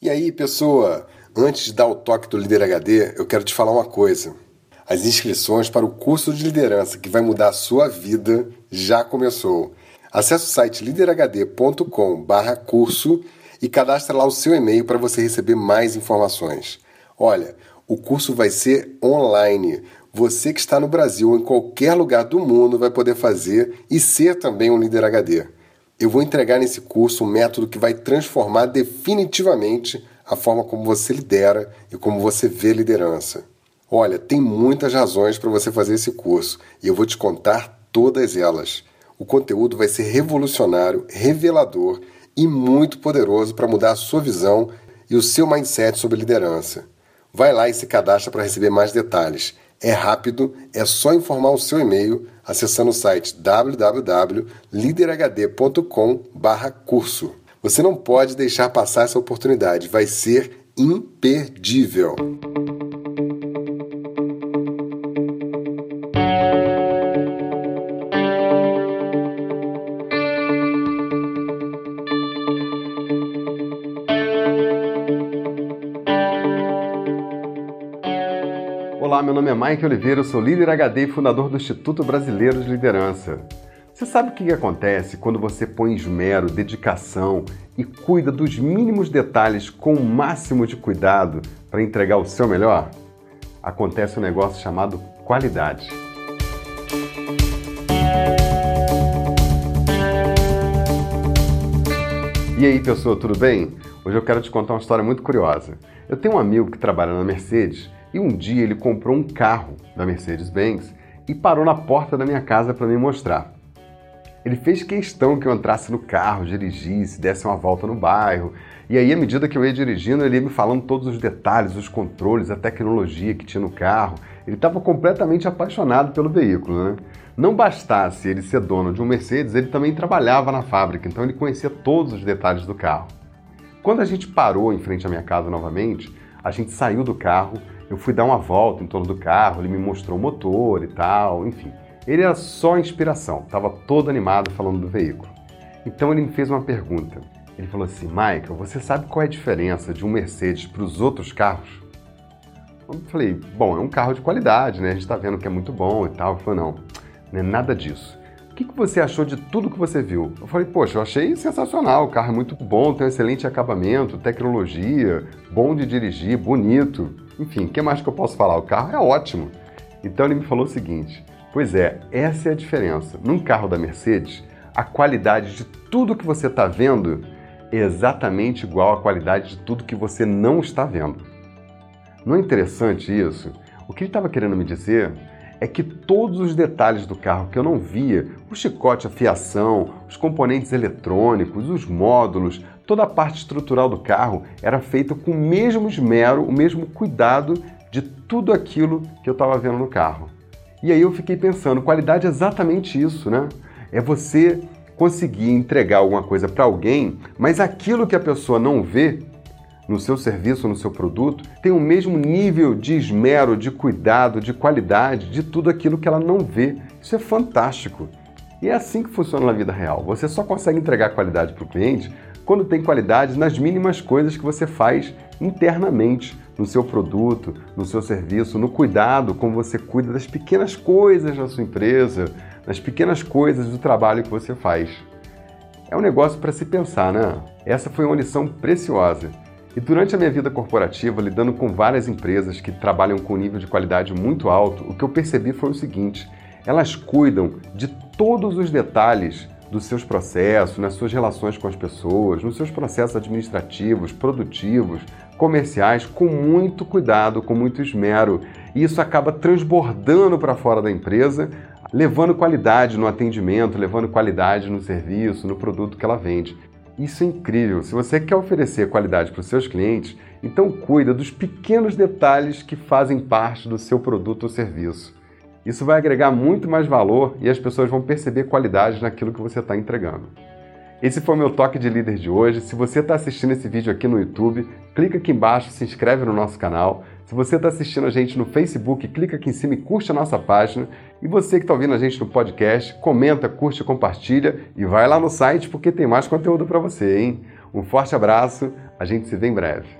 E aí, pessoa, antes de dar o toque do Líder HD, eu quero te falar uma coisa. As inscrições para o curso de liderança que vai mudar a sua vida já começou. Acesse o site liderhd.com/curso e cadastre lá o seu e-mail para você receber mais informações. Olha, o curso vai ser online. Você que está no Brasil ou em qualquer lugar do mundo vai poder fazer e ser também um líder HD. Eu vou entregar nesse curso um método que vai transformar definitivamente a forma como você lidera e como você vê liderança. Olha, tem muitas razões para você fazer esse curso e eu vou te contar todas elas. O conteúdo vai ser revolucionário, revelador e muito poderoso para mudar a sua visão e o seu mindset sobre liderança. Vai lá e se cadastra para receber mais detalhes. É rápido, é só informar o seu e-mail acessando o site www.liderhd.com/curso. Você não pode deixar passar essa oportunidade, vai ser imperdível. Olá, meu nome é Mike Oliveira, sou líder HD e fundador do Instituto Brasileiro de Liderança. Você sabe o que acontece quando você põe esmero, dedicação e cuida dos mínimos detalhes com o máximo de cuidado para entregar o seu melhor? Acontece um negócio chamado qualidade. E aí, pessoa, tudo bem? Hoje eu quero te contar uma história muito curiosa. Eu tenho um amigo que trabalha na Mercedes e um dia ele comprou um carro da Mercedes-Benz e parou na porta da minha casa para me mostrar. Ele fez questão que eu entrasse no carro, dirigisse, desse uma volta no bairro. E aí, à medida que eu ia dirigindo, ele ia me falando todos os detalhes, os controles, a tecnologia que tinha no carro. Ele estava completamente apaixonado pelo veículo, né? Não bastasse ele ser dono de um Mercedes, ele também trabalhava na fábrica, então ele conhecia todos os detalhes do carro. Quando a gente parou em frente à minha casa novamente, a gente saiu do carro eu fui dar uma volta em torno do carro, ele me mostrou o motor e tal, enfim. Ele era só inspiração, estava todo animado falando do veículo. Então ele me fez uma pergunta. Ele falou assim: Michael, você sabe qual é a diferença de um Mercedes para os outros carros? Eu falei: Bom, é um carro de qualidade, né? A gente está vendo que é muito bom e tal. Ele falou: Não, não é nada disso que, que você achou de tudo que você viu? Eu falei, poxa, eu achei sensacional, o carro é muito bom, tem um excelente acabamento, tecnologia, bom de dirigir, bonito. Enfim, o que mais que eu posso falar? O carro é ótimo. Então ele me falou o seguinte: pois é, essa é a diferença. Num carro da Mercedes, a qualidade de tudo que você está vendo é exatamente igual à qualidade de tudo que você não está vendo. Não é interessante isso? O que ele estava querendo me dizer é que todos os detalhes do carro que eu não via, o chicote, a fiação, os componentes eletrônicos, os módulos, toda a parte estrutural do carro era feita com o mesmo esmero, o mesmo cuidado de tudo aquilo que eu estava vendo no carro. E aí eu fiquei pensando, qualidade é exatamente isso, né? É você conseguir entregar alguma coisa para alguém, mas aquilo que a pessoa não vê, no seu serviço, no seu produto, tem o mesmo nível de esmero, de cuidado, de qualidade, de tudo aquilo que ela não vê. Isso é fantástico. E é assim que funciona na vida real. Você só consegue entregar qualidade para o cliente quando tem qualidade nas mínimas coisas que você faz internamente no seu produto, no seu serviço, no cuidado como você cuida das pequenas coisas da sua empresa, nas pequenas coisas do trabalho que você faz. É um negócio para se pensar, né? Essa foi uma lição preciosa. E durante a minha vida corporativa, lidando com várias empresas que trabalham com um nível de qualidade muito alto, o que eu percebi foi o seguinte: elas cuidam de todos os detalhes dos seus processos, nas suas relações com as pessoas, nos seus processos administrativos, produtivos, comerciais, com muito cuidado, com muito esmero. E isso acaba transbordando para fora da empresa, levando qualidade no atendimento, levando qualidade no serviço, no produto que ela vende. Isso é incrível. Se você quer oferecer qualidade para os seus clientes, então cuida dos pequenos detalhes que fazem parte do seu produto ou serviço. Isso vai agregar muito mais valor e as pessoas vão perceber qualidade naquilo que você está entregando. Esse foi o meu toque de líder de hoje. Se você está assistindo esse vídeo aqui no YouTube, clica aqui embaixo, se inscreve no nosso canal. Se você está assistindo a gente no Facebook, clica aqui em cima e curte a nossa página. E você que está ouvindo a gente no podcast, comenta, curte, compartilha e vai lá no site porque tem mais conteúdo para você, hein? Um forte abraço, A gente se vê em breve.